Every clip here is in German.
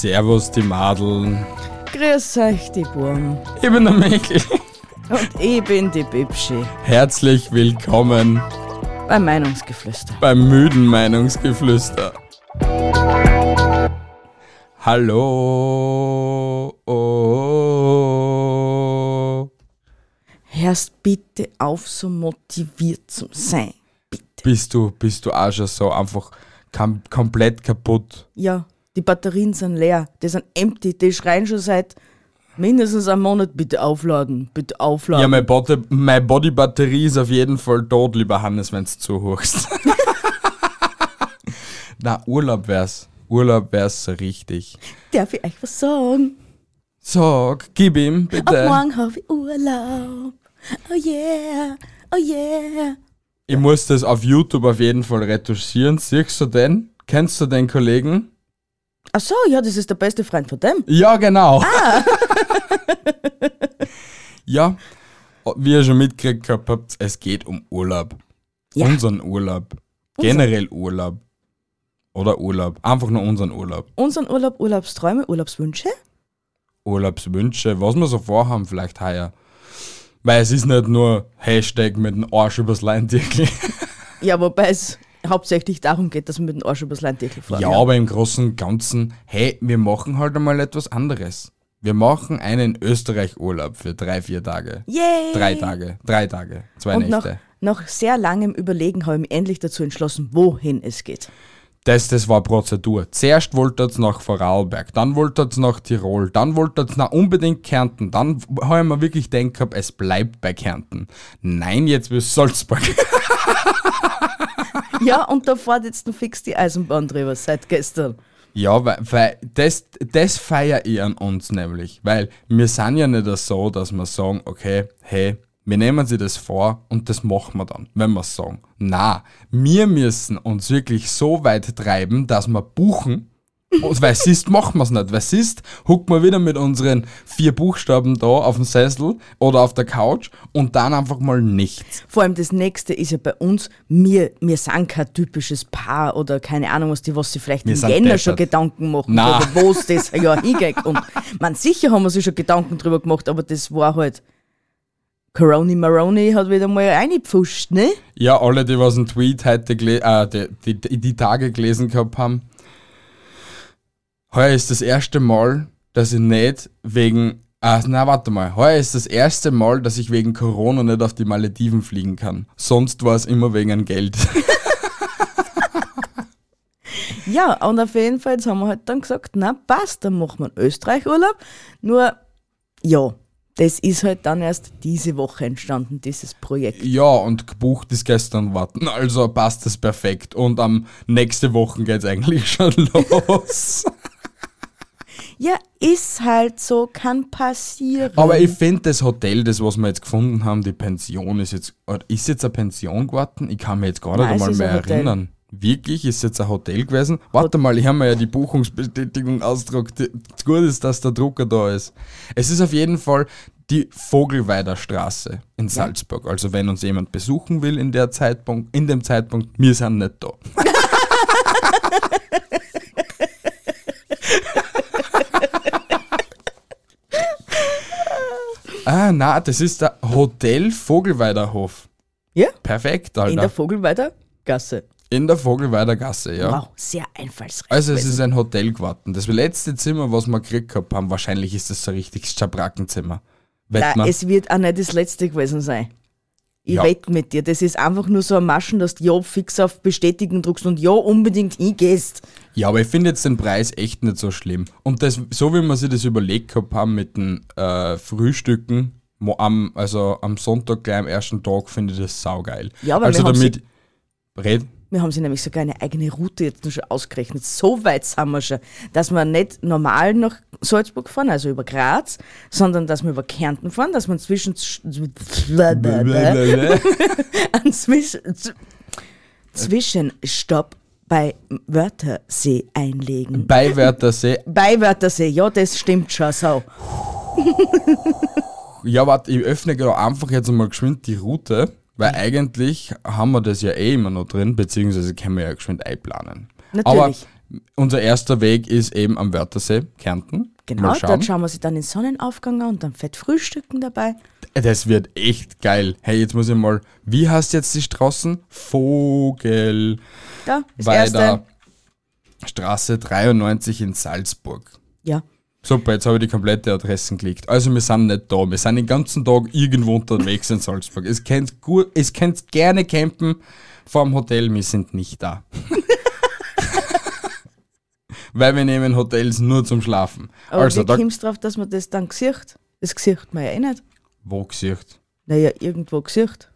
Servus die Madeln. Grüß euch, die Burm. Ich bin der Michael. Und ich bin die Bibschi Herzlich willkommen beim Meinungsgeflüster. beim müden Meinungsgeflüster. Hallo. Oh. Hörst bitte auf, so motiviert zu sein. Bitte. Bist du, bist du auch schon so einfach kam, komplett kaputt? Ja, die Batterien sind leer. Die sind empty. Die schreien schon seit mindestens einem Monat. Bitte aufladen. Bitte aufladen. Ja, meine Body, meine Body-Batterie ist auf jeden Fall tot, lieber Hannes, wenn du zuhörst. Na, Urlaub wär's. Urlaub wär's so richtig. Darf ich euch was sagen? Sag, gib ihm, Ab bitte. morgen habe ich Urlaub. Oh yeah. Oh yeah. Ich muss das auf YouTube auf jeden Fall retuschieren. Siehst du den? Kennst du den Kollegen? Ach so, ja, das ist der beste Freund von dem. Ja, genau. ja, wie ihr schon mitgekriegt habt, es geht um Urlaub. Ja. Unseren Urlaub. Generell Urlaub. Oder Urlaub. Einfach nur unseren Urlaub. Unseren Urlaub, Urlaubsträume, Urlaubswünsche. Urlaubswünsche, was wir so vorhaben, vielleicht heuer. Weil es ist nicht nur Hashtag mit dem Arsch übers Leintierchen. Ja, wobei es hauptsächlich darum geht, dass man mit dem Arsch übers Leintierchen fahren. Ja, aber im Großen und Ganzen, hey, wir machen halt einmal etwas anderes. Wir machen einen Österreich-Urlaub für drei, vier Tage. Yay! Drei Tage, drei Tage, zwei Und nach, Nächte. nach sehr langem Überlegen habe ich mich endlich dazu entschlossen, wohin es geht. Das, das war Prozedur. Zuerst wollte es nach Vorarlberg, dann wollte es nach Tirol, dann wollte es nach unbedingt Kärnten, dann habe ich mir wirklich gedacht, gehabt, es bleibt bei Kärnten. Nein, jetzt bis Salzburg. Ja, und da fährt jetzt fix die Eisenbahn drüber seit gestern. Ja, weil, weil das, das feiere ich an uns nämlich. Weil wir sind ja nicht so, dass wir sagen, okay, hey, wir nehmen sie das vor und das machen wir dann, wenn wir es sagen. Na, wir müssen uns wirklich so weit treiben, dass wir buchen. Weil siehst, machen wir es nicht. Weil siehst, hucken wir wieder mit unseren vier Buchstaben da auf dem Sessel oder auf der Couch und dann einfach mal nichts. Vor allem das nächste ist ja bei uns, wir, wir sind kein typisches Paar oder keine Ahnung, was die, was sie vielleicht Wir im Jänner schon deppert. Gedanken machen oder wo es das ja hingeht. Und man sicher haben wir sich schon Gedanken drüber gemacht, aber das war halt. Coroni Maroni hat wieder mal reingepfuscht, ne? Ja, alle, die was einen Tweet heute äh, die, die, die Tage gelesen gehabt haben. Heuer ist das erste Mal, dass ich nicht wegen. Ah, na, warte mal. Heuer ist das erste Mal, dass ich wegen Corona nicht auf die Malediven fliegen kann. Sonst war es immer wegen ein Geld. Ja, und auf jeden Fall jetzt haben wir halt dann gesagt, na passt, dann machen wir einen Österreich-Urlaub. Nur, ja, das ist halt dann erst diese Woche entstanden, dieses Projekt. ja, und gebucht ist gestern warten. Also passt das perfekt. Und am nächste Woche geht's eigentlich schon los. Ja, ist halt so, kann passieren. Aber ich finde das Hotel, das was wir jetzt gefunden haben, die Pension ist jetzt, ist jetzt eine Pension geworden? Ich kann mich jetzt gar nicht Nein, einmal mehr erinnern. Wirklich? Ist jetzt ein Hotel gewesen? Warte mal, ich habe mir ja die Buchungsbestätigung ausgedruckt. Gut ist, dass der Drucker da ist. Es ist auf jeden Fall die Vogelweider Straße in Salzburg. Also wenn uns jemand besuchen will in der Zeitpunkt, in dem Zeitpunkt, wir sind nicht da. ah, na, das ist der Hotel Vogelweiderhof. ja, Perfekt, in der Alter. Vogelweider Gasse. In der Vogelweider Gasse, ja. Wow, sehr einfallsreich. Also es ist ein Hotel geworden. Das letzte Zimmer, was wir gekriegt gehabt haben, wahrscheinlich ist das so ein richtiges Schabrackenzimmer. Wett Nein, man? es wird auch nicht das letzte gewesen sein. Ich Ja. wette mit dir, das ist einfach nur so ein Maschen, dass du ja fix auf Bestätigen druckst und ja unbedingt hingehst. Ja, aber ich finde jetzt den Preis echt nicht so schlimm. Und das, so wie wir sich das überlegt gehabt haben mit den äh, Frühstücken, am, also am Sonntag gleich am ersten Tag, finde ich das saugeil. Ja, aber also damit. Red. Wir haben sie nämlich sogar eine eigene Route jetzt schon ausgerechnet. So weit sind wir schon, dass wir nicht normal nach Salzburg fahren, also über Graz, sondern dass wir über Kärnten fahren, dass wir zwischen einen Zwisch Zwischenstopp bei Wörthersee einlegen. Bei Wörthersee. Bei Wörthersee, ja, das stimmt schon so. Ja, warte, ich öffne gerade einfach jetzt mal geschwind die Route, weil eigentlich haben wir das ja eh immer noch drin, beziehungsweise können wir ja geschwind einplanen. Natürlich. Aber unser erster Weg ist eben am Wörthersee, Kärnten. Genau, schauen. dort schauen wir sie dann den Sonnenaufgang an und dann fett frühstücken dabei. Das wird echt geil. Hey, jetzt muss ich mal, wie heißt jetzt die Straßen? Vogel. Da, das Weiter. erste. Straße 93 in Salzburg. Ja. Super, jetzt habe ich die komplette Adressen geklickt. Also wir sind nicht da, wir sind den ganzen Tag irgendwo unterwegs in Salzburg. Es könnt, gut, es könnt gerne campen vorm Hotel, wir sind nicht da. Weil wir nehmen Hotels nur zum Schlafen. Aber also, wie da, kommst du drauf, dass man das dann gesicht? Das gesicht man ja eh nicht. wo gesicht? Naja, irgendwo gesicht.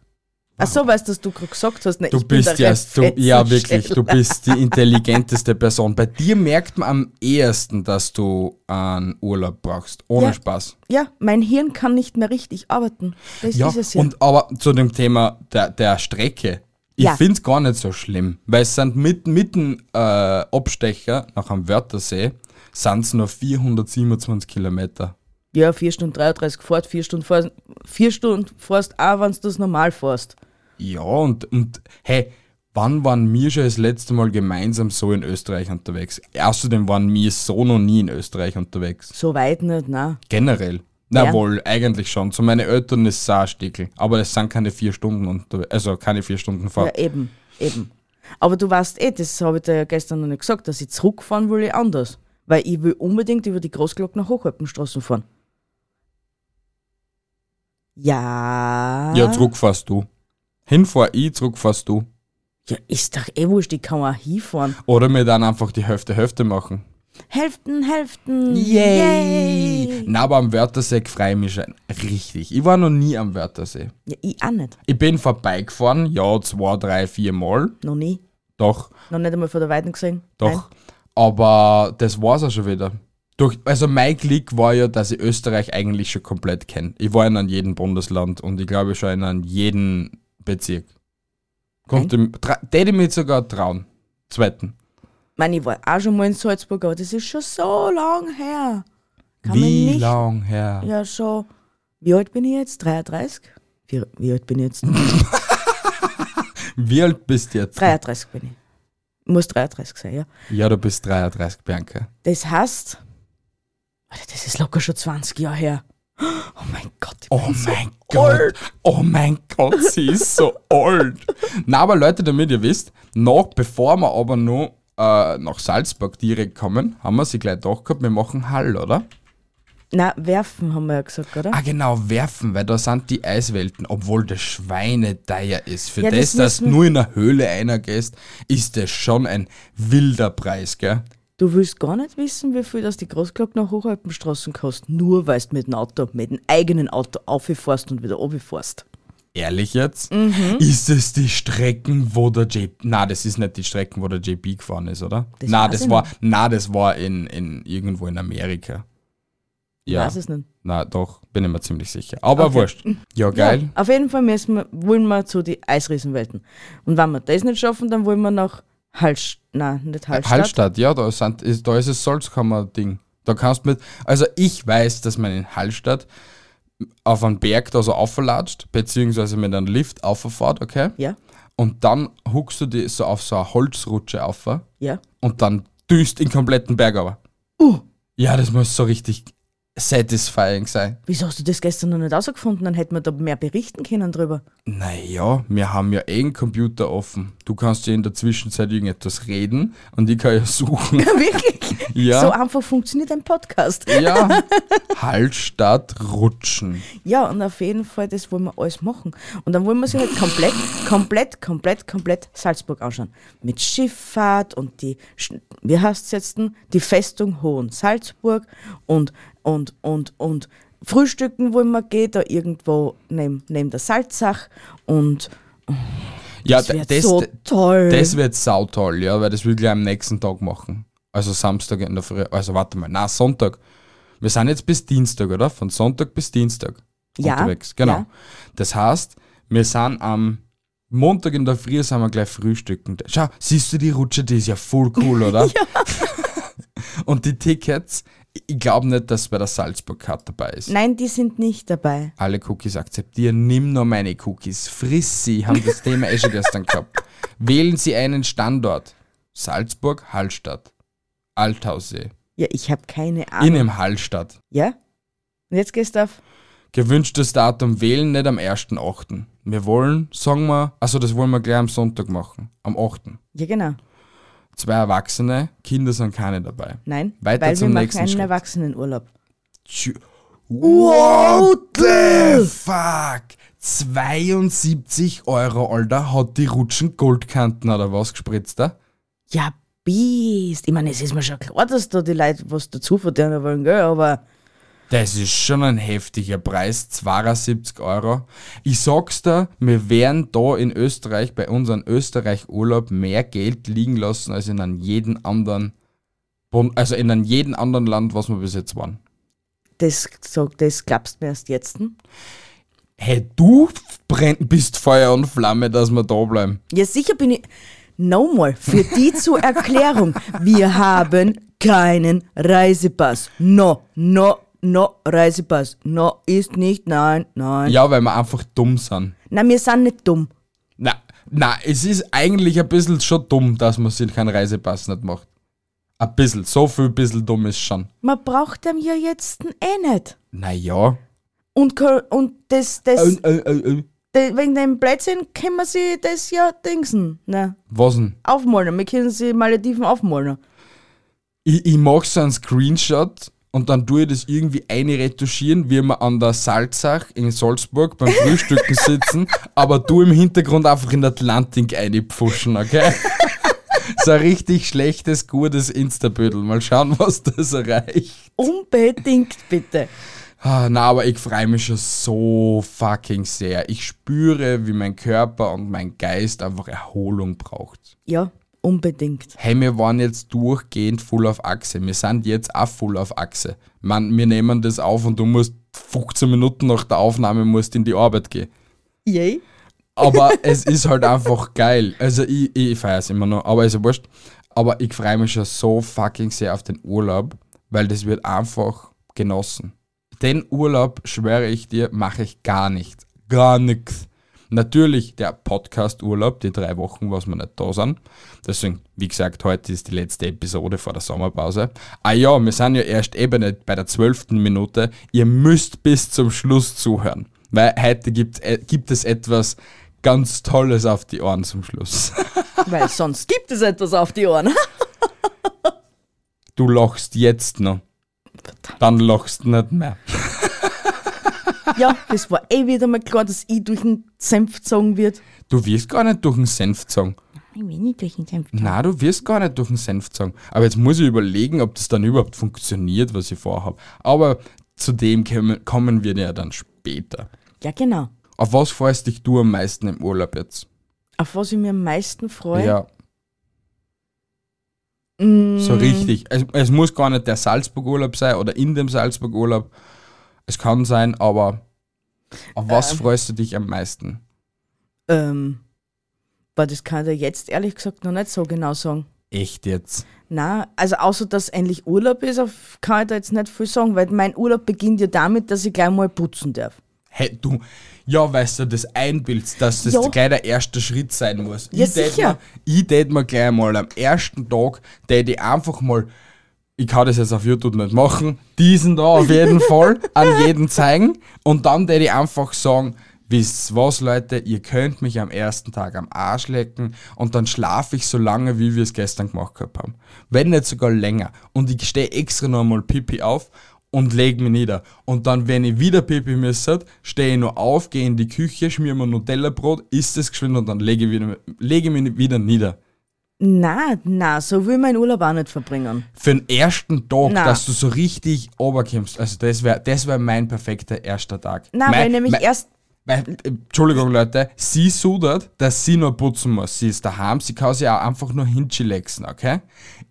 Ach so, weißt du, dass du gerade gesagt hast, na, Du bist ja, du, ja wirklich, du bist die intelligenteste Person. Bei dir merkt man am ehesten, dass du einen Urlaub brauchst. Ohne Ja. Spaß. Ja, mein Hirn kann nicht mehr richtig arbeiten. Das Ja, ist es ja. und aber zu dem Thema der, der Strecke. Ich Ja. finde es gar nicht so schlimm, weil es sind mit, mit dem äh, Abstecher nach am Wörthersee sind es nur 427 Kilometer. ja, 4 Stunden 33 fährt, 4 Stunden fährst, 4 Stunden fährst auch, wenn du das normal fährst. Ja, und, und hey, wann waren wir schon das letzte Mal gemeinsam so in Österreich unterwegs? Außerdem waren wir so noch nie in Österreich unterwegs. So weit nicht, nein. Generell. Na Ja. wohl, eigentlich schon. Zu meinen Eltern ist es auch ein Stickel. Aber das sind keine vier Stunden unterwegs. Also keine vier Stunden Fahrt. Ja, eben, eben. Aber du weißt eh, das habe ich dir ja gestern noch nicht gesagt, dass ich zurückfahren will ich anders. Weil ich will unbedingt über die Großglock nach Hochalpenstraßen fahren. Ja. Ja, zurückfährst du. Hinfahr ich, zurückfährst du. Ja, ist doch eh wurscht, ich kann auch hinfahren. Oder wir dann einfach die Hälfte Hälfte machen. Hälften, Hälften. Na, aber am Wörthersee freue ich mich schon richtig. Ich war noch nie am Wörthersee. Ja, ich auch nicht. Ich bin vorbeigefahren, ja, zwei, drei, vier Mal. Noch nie. Doch, Noch nicht einmal von der Weiten gesehen. doch. Aber das war's auch schon wieder. Durch, also mein Glück war ja, dass ich Österreich eigentlich schon komplett kenne. Ich war in an jedem Bundesland und ich glaube schon in an jeden Bezirk. Tra- täte ich mich sogar trauen. Zweiten. Ich meine, ich war auch schon mal in Salzburg, aber das ist schon so lang her. Kann Wie lang her? Ja, schon. Wie alt bin ich jetzt? 33? Wie, wie alt bin ich jetzt? Wie alt bist du jetzt? 33 bin ich. Muss 33 sein, ja. Ja, du bist 33, Bianca. Das heißt, Alter, das ist locker schon 20 Jahre her. Oh mein Gott, ich Oh bin so mein Gott. Oh mein Gott, sie ist so alt. Na, aber Leute, damit ihr wisst, noch bevor wir aber noch äh, nach Salzburg direkt kommen, haben wir sie gleich doch gehabt, wir machen Hall, oder? Na, werfen haben wir ja gesagt, oder? Ah, genau, werfen, weil da sind die Eiswelten, obwohl das Schweineteuer ist. Für Ja, das, das dass du nur in einer Höhle einer gehst, ist das schon ein wilder Preis, gell? Du willst gar nicht wissen, wie viel das die nach Hochalpenstraßen kostet, nur weil du mit dem Auto, mit dem eigenen Auto auffährst und wieder runterfährst. Ehrlich jetzt? Mhm. Ist es die Strecken, wo der JP. Na, das ist nicht die Strecken, wo der JP gefahren ist, oder? Das na, das war, nicht. na, das war in, in irgendwo in Amerika. Ich Ja. weiß es nicht. Na, doch, bin ich mir ziemlich sicher. Aber Okay. wurscht. Ja, geil. Ja, auf jeden Fall müssen wir, wollen wir zu den Eisriesenwelten. Und wenn wir das nicht schaffen, dann wollen wir nach Hallstatt. Nein, nicht Hallstatt. Hallstatt, ja, da, sind, ist, da ist das Salzkammer-Ding. Da kannst mit. Also, ich weiß, dass man in Hallstatt auf einen Berg da so auflatscht, beziehungsweise mit einem Lift auffährt, okay? Ja, Und dann huckst du die so auf so eine Holzrutsche auf ja. und dann düst den kompletten Berg aber. Uh, Ja, das muss so richtig satisfying sein. wieso hast du das gestern noch nicht ausgefunden? Dann hätten wir da mehr berichten können drüber. Naja, wir haben ja eh einen Computer offen. Du kannst ja in der Zwischenzeit irgendetwas reden und ich kann ja suchen. Wirklich? Ja. So einfach funktioniert ein Podcast. ja. Hallstatt rutschen. Ja, und auf jeden Fall, das wollen wir alles machen. Und dann wollen wir sich halt komplett, komplett, komplett, komplett Salzburg anschauen. Mit Schifffahrt und die, wie heißt es jetzt, denn? die Festung Hohen Salzburg und, und, und, und Frühstücken wollen wir gehen, da irgendwo neben, neben der Salzach und Ja, Das wird das, so toll. das wird sautoll, ja, weil das will ich am nächsten Tag machen. Also Samstag in der Früh. Also warte mal, na Sonntag. Wir sind jetzt bis Dienstag, oder? Von Sonntag bis Dienstag Ja, unterwegs. Genau. ja. Das heißt, wir sind am Montag in der Früh sind wir gleich frühstücken. Schau, siehst du die Rutsche, die ist ja voll cool, oder? ja. Und die Tickets, ich glaube nicht, dass bei der Salzburg Card dabei ist. Nein, die sind nicht dabei. Alle Cookies akzeptieren, nimm nur meine Cookies, friss sie, haben das Thema eh schon gestern gehabt. Wählen Sie einen Standort. Salzburg, Hallstatt. Althaussee. Ja, ich habe keine In Ahnung. einem Hallstatt. Ja? Und jetzt gehst du auf. Gewünschtes Datum wählen, nicht am 1.8. Wir wollen, sagen wir, also das wollen wir gleich am Sonntag machen. Am 8. Ja, genau. Zwei Erwachsene, Kinder sind keine dabei. Nein, Weiter weil zum wir machen nächsten einen Schritt. Erwachsenenurlaub. Tschü- What the fuck? 72 Euro, Alter, hat die Rutschen Goldkanten oder was gespritzt, da? Ja, Biest. Ich meine, es ist mir schon klar, dass da die Leute was dazu verdienen wollen, gell? Aber Das ist schon ein heftiger Preis, 72 Euro. Ich sag's dir, wir werden da in Österreich, bei unserem Österreich-Urlaub, mehr Geld liegen lassen als in einem jeden anderen, also in einem jeden anderen Land, was wir bis jetzt waren. das, sag, das glaubst du mir erst jetzt. hm? Hey, du brenn, bist Feuer und Flamme, dass wir da bleiben. Ja, sicher bin ich. Nochmal, für die zur Erklärung. Wir haben keinen Reisepass. No, no, no, Reisepass. No ist nicht, nein, nein. Ja, weil wir einfach dumm sind. Nein, wir sind nicht dumm. Na, na, es ist eigentlich ein bisschen schon dumm, dass man sich keinen Reisepass nicht macht. Ein bisschen, so viel bisschen dumm ist schon. Man braucht dem ja jetzt eh nicht. Naja. Und, und das, das, Äh, äh, äh, de- wegen dem Blödsinn können wir sie das ja dingsen. Ne? Was denn? Aufmalen. Wir können sie Malediven aufmalen. Ich, ich mache so einen Screenshot und dann tue ich das irgendwie einretuschieren, wie wir an der Salzach in Salzburg beim Frühstücken sitzen, aber du im Hintergrund einfach in Atlantik einpfuschen, okay? so ein richtig schlechtes, gutes Instabödel. Mal schauen, was das erreicht. Unbedingt bitte. Ah, na, aber ich freue mich schon so fucking sehr. Ich spüre, wie mein Körper und mein Geist einfach Erholung braucht. Ja, unbedingt. Hey, wir waren jetzt durchgehend full auf Achse. Wir sind jetzt auch full auf Achse. Man, wir nehmen das auf und du musst 15 Minuten nach der Aufnahme musst in die Arbeit gehen. Yay. Aber es ist halt einfach geil. Also ich, ich feiere es immer noch, aber ist ja wurscht. Aber ich freue mich schon so fucking sehr auf den Urlaub, weil das wird einfach genossen. Den Urlaub, schwöre ich dir, mache ich gar nicht. Gar nichts. Natürlich der Podcast-Urlaub, die drei Wochen, was wir nicht da sind. Deswegen, wie gesagt, heute ist die letzte Episode vor der Sommerpause. Ah ja, wir sind ja erst eben nicht bei der zwölften Minute. Ihr müsst bis zum Schluss zuhören. Weil heute gibt, äh, gibt es etwas ganz Tolles auf die Ohren zum Schluss. Weil sonst gibt es etwas auf die Ohren. Du lachst jetzt noch. Dann lachst du nicht mehr. Ja, das war eh wieder mal klar, dass ich durch den Senf gezogen wird. Du wirst gar nicht durch den Senf gezogen. Ich will nicht durch den Senf. Na, du wirst gar nicht durch den Senf gezogen. Aber jetzt muss ich überlegen, ob das dann überhaupt funktioniert, was ich vorhabe. Aber zu dem kommen, kommen wir ja dann später. Ja, genau. Auf was freust dich du am meisten im Urlaub jetzt? Auf was ich mir am meisten freue. Ja, Mm, so richtig. Es, es muss gar nicht der Salzburg-Urlaub sein oder in dem Salzburg-Urlaub. Es kann sein, aber auf was Ähm. freust du dich am meisten? Ähm, aber das kann ich jetzt ehrlich gesagt noch nicht so genau sagen. Echt jetzt? Na, also außer dass endlich Urlaub ist, kann ich da jetzt nicht viel sagen, weil mein Urlaub beginnt ja damit, dass ich gleich mal putzen darf. Hey, du, ja, weißt du, das einbildst, dass das Ja. gleich der erste Schritt sein muss. Ja, ich tät sicher. Mir, ich tät mir gleich mal am ersten Tag, tät ich einfach mal, ich kann das jetzt auf YouTube nicht machen, diesen da auf jeden Fall an jeden zeigen und dann tät ich einfach sagen, wisst was Leute, ihr könnt mich am ersten Tag am Arsch lecken und dann schlafe ich so lange, wie wir es gestern gemacht gehabt haben. Wenn nicht sogar länger. Und ich stehe extra noch mal Pipi auf und leg mich nieder. Und dann, wenn ich wieder Pipi müsste, stehe ich noch auf, gehe in die Küche, schmier mir Nutella-Brot, isst es geschwind und dann lege ich, wieder, lege ich mich wieder nieder. Na, na, so will mein Urlaub auch nicht verbringen. Für den ersten Tag, Na. dass du so richtig oberkommst, also das wäre das wär mein perfekter erster Tag. Na, weil nämlich mein, erst, Weil, Entschuldigung Leute, sie sudert, dass sie nur putzen muss. Sie ist daheim, sie kann sich auch einfach nur hinchilexen, okay?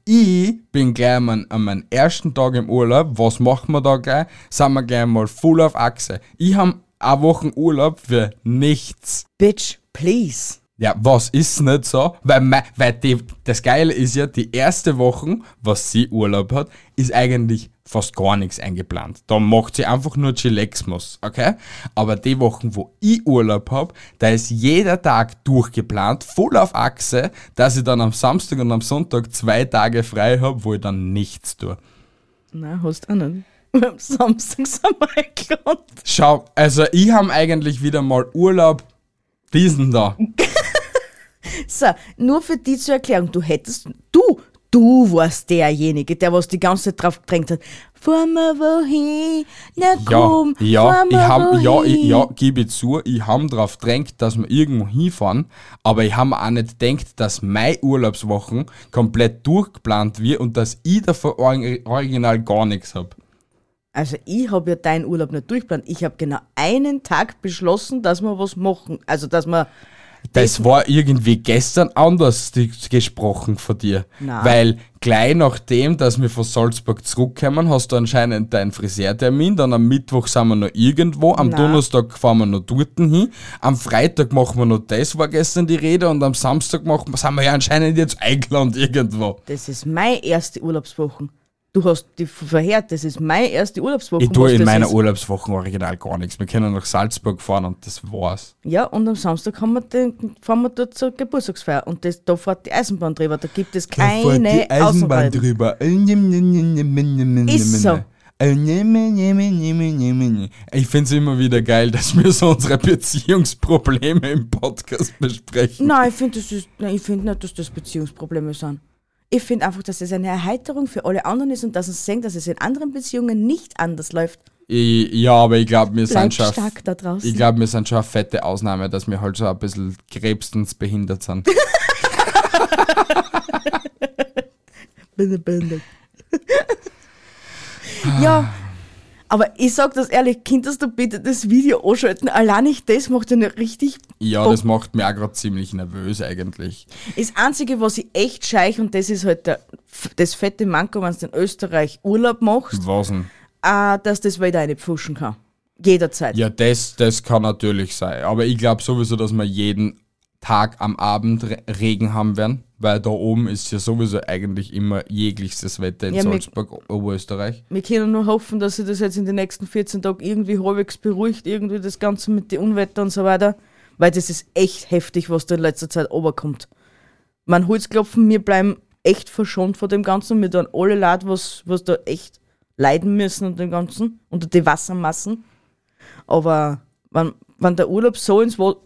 Ich bin gleich an, meinem- an meinem ersten Tag im Urlaub. Was machen wir da gleich? Sind wir gleich mal voll auf Achse. Ich habe eine Woche Urlaub für nichts. Bitch, please. Ja, was ist nicht so? Weil, mei- weil die, das Geile ist ja, die erste Woche, was sie Urlaub hat, ist eigentlich fast gar nichts eingeplant. Da macht sie einfach nur Chilexmus, okay? Aber die Wochen, wo ich Urlaub hab, da ist jeder Tag durchgeplant, voll auf Achse, dass ich dann am Samstag und am Sonntag zwei Tage frei hab, wo ich dann nichts tue. Nein, hast du auch nicht. Am Samstag sind wir eingeladen. Schau, also ich hab eigentlich wieder mal Urlaub, diesen da. So, nur für die zur Erklärung, du hättest, du, du warst derjenige, der was die ganze Zeit drauf gedrängt hat. Fahr mal wohin, na Ja, komm, ja, fahr ich hab, ja, ich, ja, gebe zu, ich habe darauf drängt, dass wir irgendwo hinfahren, aber ich habe auch nicht gedacht, dass meine Urlaubswochen komplett durchgeplant wird und dass ich davon or- original gar nichts habe. Also ich habe ja deinen Urlaub nicht durchgeplant. Ich habe genau einen Tag beschlossen, dass wir was machen. Also dass wir Das war irgendwie gestern anders die- gesprochen von dir. Na. Weil gleich nachdem, dass wir von Salzburg zurückkommen, hast du anscheinend deinen Friseurtermin, dann am Mittwoch sind wir noch irgendwo, am Na. Donnerstag fahren wir noch dort hin, am Freitag machen wir noch das, war gestern die Rede, und am Samstag machen, sind wir ja anscheinend jetzt eingeladen irgendwo. das ist meine erste Urlaubswoche. Du hast die verheert, das ist meine erste Urlaubswoche. Ich tue in meiner ist. Urlaubswoche original gar nichts. Wir können nach Salzburg fahren und das war's. Ja, und am Samstag haben wir den, fahren wir dort zur Geburtstagsfeier. Und das, da fährt die Eisenbahn drüber. Da gibt es keine Außenreisen. drüber. Ist so. Ich finde es immer wieder geil, dass wir so unsere Beziehungsprobleme im Podcast besprechen. Nein, ich finde find nicht, dass das Beziehungsprobleme sind. Ich finde einfach, dass es eine Erheiterung für alle anderen ist und dass sie sehen, dass es in anderen Beziehungen nicht anders läuft. Ich, ja, aber ich glaube, wir sind Bleibt schon. stark da draußen. Ich glaube, wir sind schon eine fette Ausnahme, dass wir halt so ein bisschen krebstens behindert sind. Bin Bände. ja, aber ich sag das ehrlich, könntest du bitte das Video anschalten? Allein nicht das macht ja nicht richtig. Ja, Bock. das macht mich auch gerade ziemlich nervös eigentlich. Das Einzige, was ich echt scheich, und das ist halt der, das fette Manko, wenn du in Österreich Urlaub machst, Was denn? äh, dass das wieder eine pfuschen kann. Jederzeit. Ja, das, das kann natürlich sein. Aber ich glaube sowieso, dass wir jeden Tag am Abend Re Regen haben werden, weil da oben ist ja sowieso eigentlich immer jegliches Wetter in Ja, Salzburg, Oberösterreich. Wir können nur hoffen, dass sich das jetzt in den nächsten 14 Tagen irgendwie halbwegs beruhigt, irgendwie das Ganze mit den Unwetter und so weiter. Weil das ist echt heftig, was da in letzter Zeit oberkommt. Man Holzklopfen, wir bleiben echt verschont vor dem Ganzen. Wir tun alle Leute, was, was da echt leiden müssen unter dem Ganzen, unter die Wassermassen. Aber wenn, wenn der Urlaub so ins Wa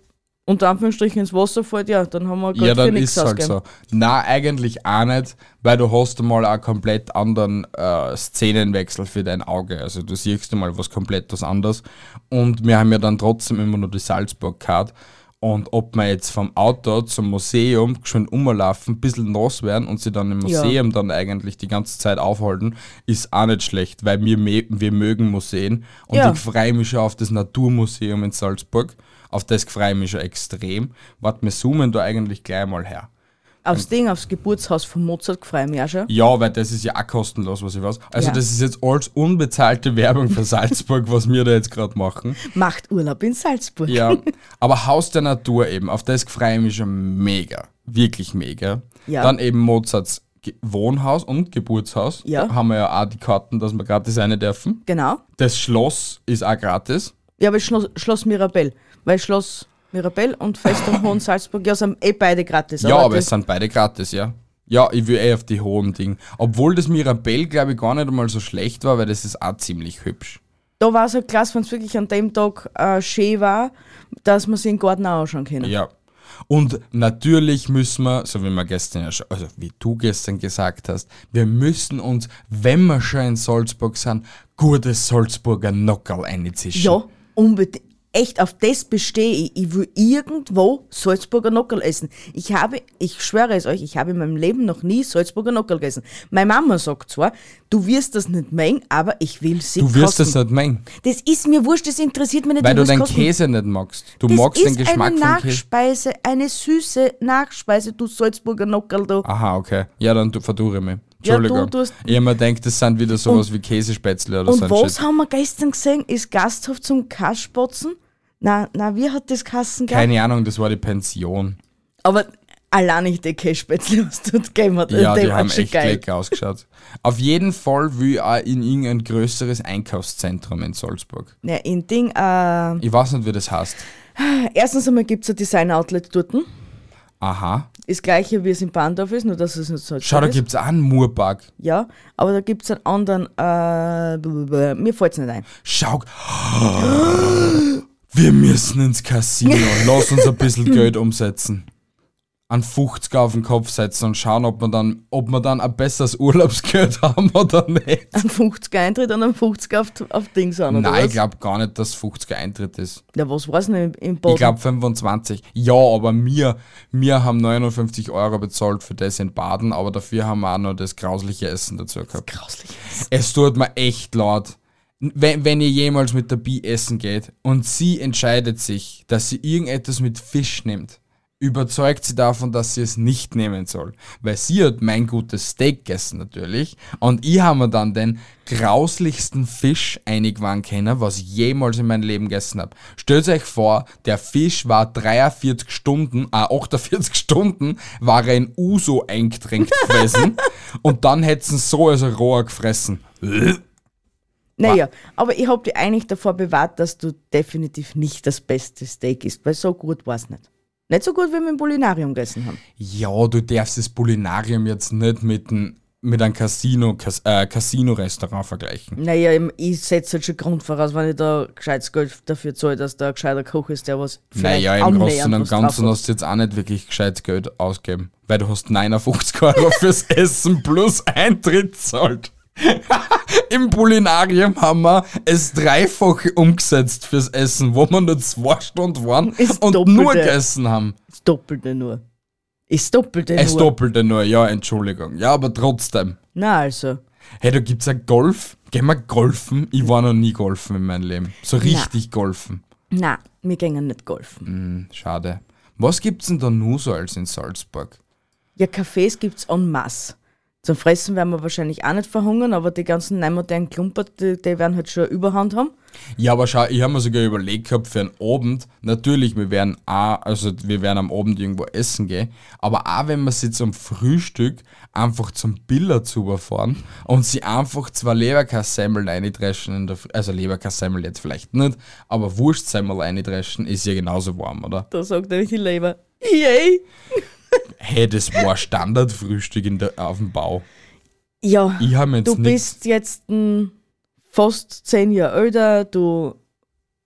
unter Anführungsstrichen ins Wasser fällt, ja, dann haben wir Gott Ja, für dann nichts ist es halt so. Na, eigentlich auch nicht, weil du hast mal einen komplett anderen äh, Szenenwechsel für dein Auge. Also du siehst mal was komplett was anderes. Und wir haben ja dann trotzdem immer nur die Salzburg Card. Und ob wir jetzt vom Auto zum Museum schön umlaufen, ein bisschen nass werden und sie dann im Ja. Museum dann eigentlich die ganze Zeit aufhalten, ist auch nicht schlecht, weil wir, wir mögen Museen. Und Ja. ich freue mich schon auf das Naturmuseum in Salzburg. Auf das freue ich mich schon extrem. Warte, wir zoomen da eigentlich gleich mal her. Aufs Ding, aufs Geburtshaus von Mozart freue ich mich auch schon. Ja, weil das ist ja auch kostenlos, was ich weiß. Also Ja. das ist jetzt alles unbezahlte Werbung für Salzburg, was wir da jetzt gerade machen. Macht Urlaub in Salzburg. Ja, aber Haus der Natur eben, auf das freue ich mich schon mega. Wirklich mega. Ja. Dann eben Mozarts Ge- Wohnhaus und Geburtshaus. Ja. Da haben wir ja auch die Karten, dass wir gratis rein dürfen. Genau. Das Schloss ist auch gratis. Ja, aber Schloss, Schloss Mirabell. Weil Schloss Mirabell und Festung Hohen Salzburg, ja, sind eh beide gratis. Ja, aber es sind beide gratis, ja. Ja, ich will eh auf die hohen Dinge. Obwohl das Mirabell, glaube ich, gar nicht einmal so schlecht war, weil das ist auch ziemlich hübsch. da war es halt klasse, wenn es wirklich an dem Tag äh, schön war, dass man sich den Garten auch anschauen können. Ja. Und natürlich müssen wir, so wie wir gestern ja schon, also wie du gestern gesagt hast, wir müssen uns, wenn wir schon in Salzburg sind, gutes Salzburger Nockerl einzischen. Ja, unbedingt. Echt, auf das bestehe ich. Ich will irgendwo Salzburger Nockerl essen. Ich habe, ich schwöre es euch, ich habe in meinem Leben noch nie Salzburger Nockerl gegessen. Meine Mama sagt zwar, du wirst das nicht mengen, aber ich will sie Du wirst kosten. das nicht mengen, Das ist mir wurscht, das interessiert mich nicht. weil du kosten. Käse nicht magst. Du Das magst den Geschmack eine Käse. Nachspeise, eine süße Nachspeise, du Salzburger Nockerl, du. Aha, okay. Ja, dann du- verdurre ich mich. Ja, du Entschuldigung. tust- ich hab mir gedacht, das sind wieder sowas wie Käsespätzle oder Und so ein was Shit. haben wir gestern gesehen? Ist Gasthof zum Kassspatzen? Na, na, wie hat das Kassen gehabt? Keine Ahnung, das war die Pension. Aber allein nicht die Kässpätzle, was dort gegeben hat. Ja, die haben echt geil. lecker ausgeschaut. Auf jeden Fall will ich auch in irgendein größeres Einkaufszentrum in Salzburg. Ja, in Ding, äh, Ich weiß nicht, wie das heißt. erstens einmal gibt es ein Design-Outlet dort. Aha. Das gleiche wie es in Bandorf ist, nur dass es nicht so Schau, da gibt es auch einen Murpark. Ja, aber da gibt es einen anderen, äh, mir fällt es nicht ein. Schau. Wir müssen ins Casino. Lass uns ein bisschen Geld umsetzen. An 50 auf den Kopf setzen und schauen, ob wir dann, ob wir dann ein besseres Urlaubsgeld haben oder nicht. Ein 50er Eintritt und ein 50er auf, auf Dings an, oder Nein, was? ich glaube gar nicht, dass 50er Eintritt ist. Ja, was war's denn im, Boden? Ich glaube 25. Ja, aber wir, wir haben 59 Euro bezahlt für das in Baden, aber dafür haben wir auch noch das grausliche Essen dazu gehabt. Grauslich. Es tut mir echt leid. Wenn, wenn ihr jemals mit der Bi essen geht und sie entscheidet sich, dass sie irgendetwas mit Fisch nimmt, überzeugt sie davon, dass sie es nicht nehmen soll. Weil sie hat mein gutes Steak gegessen natürlich und ich habe mir dann den grauslichsten Fisch eingewahrt können, was ich jemals in meinem Leben gegessen habe. Stellt euch vor, der Fisch war 43 Stunden, äh 48 Stunden, war er in Uso eingetränkt gewesen und dann hätten sie so als Rohr gefressen. Naja, aber ich hab dich eigentlich davor bewahrt, dass du definitiv nicht das beste Steak isst, weil so gut war's nicht. Nicht so gut, wie wir im Polinarium gegessen haben. Ja, du darfst das Polinarium jetzt nicht mit einem mit einem Casino, Cas äh, Casino-Restaurant vergleichen. Naja, ich- setze halt schon Grund voraus, wenn ich da gescheites Geld dafür zahle, dass da ein gescheiter Koch ist, der was vielleicht Naja, im Großen und Ganzen hast du jetzt auch nicht wirklich gescheit Geld ausgeben, weil du hast 59 Euro fürs Essen plus Eintritt zahlt. Im Polinarium haben wir es dreifache umgesetzt fürs Essen, wo wir nur zwei Stunden waren Ist und Doppelte. nur gegessen haben. Das Doppelte nur. Ist Doppelte Es nur. doppelte nur, ja, Entschuldigung. Ja, aber trotzdem. Na also. Hey, da gibt's ein Golf. Gehen wir golfen? Ich war noch nie golfen in meinem Leben. So richtig golfen. Na, wir gehen nicht golfen. Hm, schade. Was gibt's denn da nur so als in Salzburg? Ja, Cafés gibt's en masse. Zum Fressen werden wir wahrscheinlich auch nicht verhungern, aber die ganzen neumodernen Klumper, die, die werden halt schon Überhand haben. Ja, aber schau, ich habe mir sogar überlegt gehabt für einen Abend. Natürlich, wir werden auch, also wir werden am Abend irgendwo essen gehen, aber auch wenn wir sie zum Frühstück einfach zum Billard fahren und sie einfach zwei Leberkassemmeln eindreschen in der Früh, also Leberkassemmel jetzt vielleicht nicht, aber Wurstsemmel eindreschen ist ja genauso warm, oder? Da sagt nämlich die Leber, yay! Hey, das war Standardfrühstück in der, auf dem Bau. Ja, Ich habe jetzt du bist jetzt mm, fast zehn Jahre älter, du...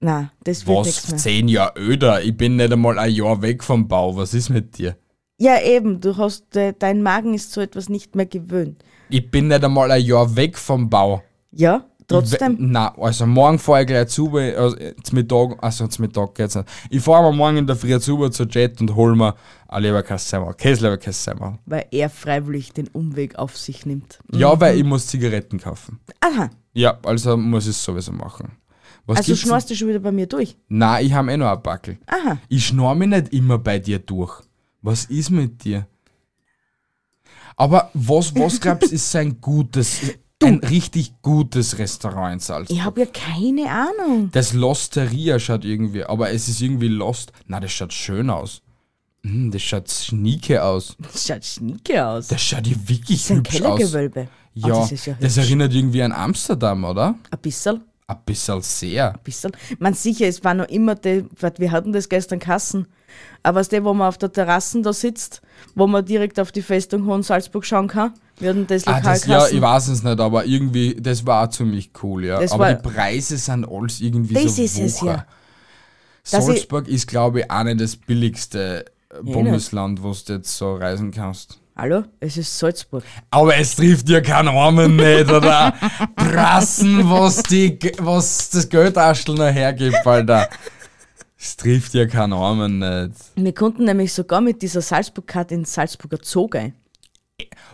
Na, das wird Was? nichts mehr. Zehn Jahre öder? Ich bin nicht einmal ein Jahr weg vom Bau. Was ist mit dir? Ja, eben, du hast, äh, dein Magen ist so etwas nicht mehr gewöhnt. Ich bin nicht einmal ein Jahr weg vom Bau. Ja, Trotzdem. na, also morgen fahre ich gleich zu, also zum Mittag, also zum Mittag geht's nicht. Ich fahre mal morgen in der Früh zu zur Jet und hol mir ein Leberkassemmel, Käseleberkassemmel. Weil er freiwillig den Umweg auf sich nimmt. Ja, weil ich muss Zigaretten kaufen. Aha, Ja, also muss ich es sowieso machen. Was also schnorst du schon wieder bei mir durch. Nein, ich habe eh noch ein Backel. Aha. Ich schnorr mich nicht immer bei dir durch. Was ist mit dir? Aber was, was glaubst du, ist so ein gutes, ein richtig gutes Restaurant in Salzburg? Ich habe ja keine Ahnung. Das Losteria schaut irgendwie, aber es ist irgendwie Lost. Na, das schaut schön aus. Hm, das schaut schnieke aus. Das schaut schnicke aus. Das schaut ja wirklich Das ist ein hübsch aus. Kellergewölbe. Ja, Ah, das, das ja hübsch. erinnert irgendwie an Amsterdam, oder? Ein bisschen, Ein bisschen sehr. ein bisschen. Man sicher, es war noch immer die, wir hatten das gestern Kassen. Aber der, wo man auf der Terrasse da sitzt, wo man direkt auf die Festung Hohen Salzburg schauen kann. Hatten das Ah, Lokal das, ja, ich weiß es nicht, aber irgendwie, das war auch ziemlich cool, ja. Das aber war- die Preise sind alles irgendwie Das so ist es, ja. Salzburg ist, glaube ich, auch nicht das billigste Bundesland, wo du jetzt so reisen kannst. Hallo, es ist Salzburg. Aber es trifft ja keinen Armen nicht, oder? Prassen, was, die, was das Geldaschel noch hergibt, Alter. Es trifft ja keinen Armen nicht. Wir konnten nämlich sogar mit dieser Salzburg-Karte ins Salzburger Zoo gehen.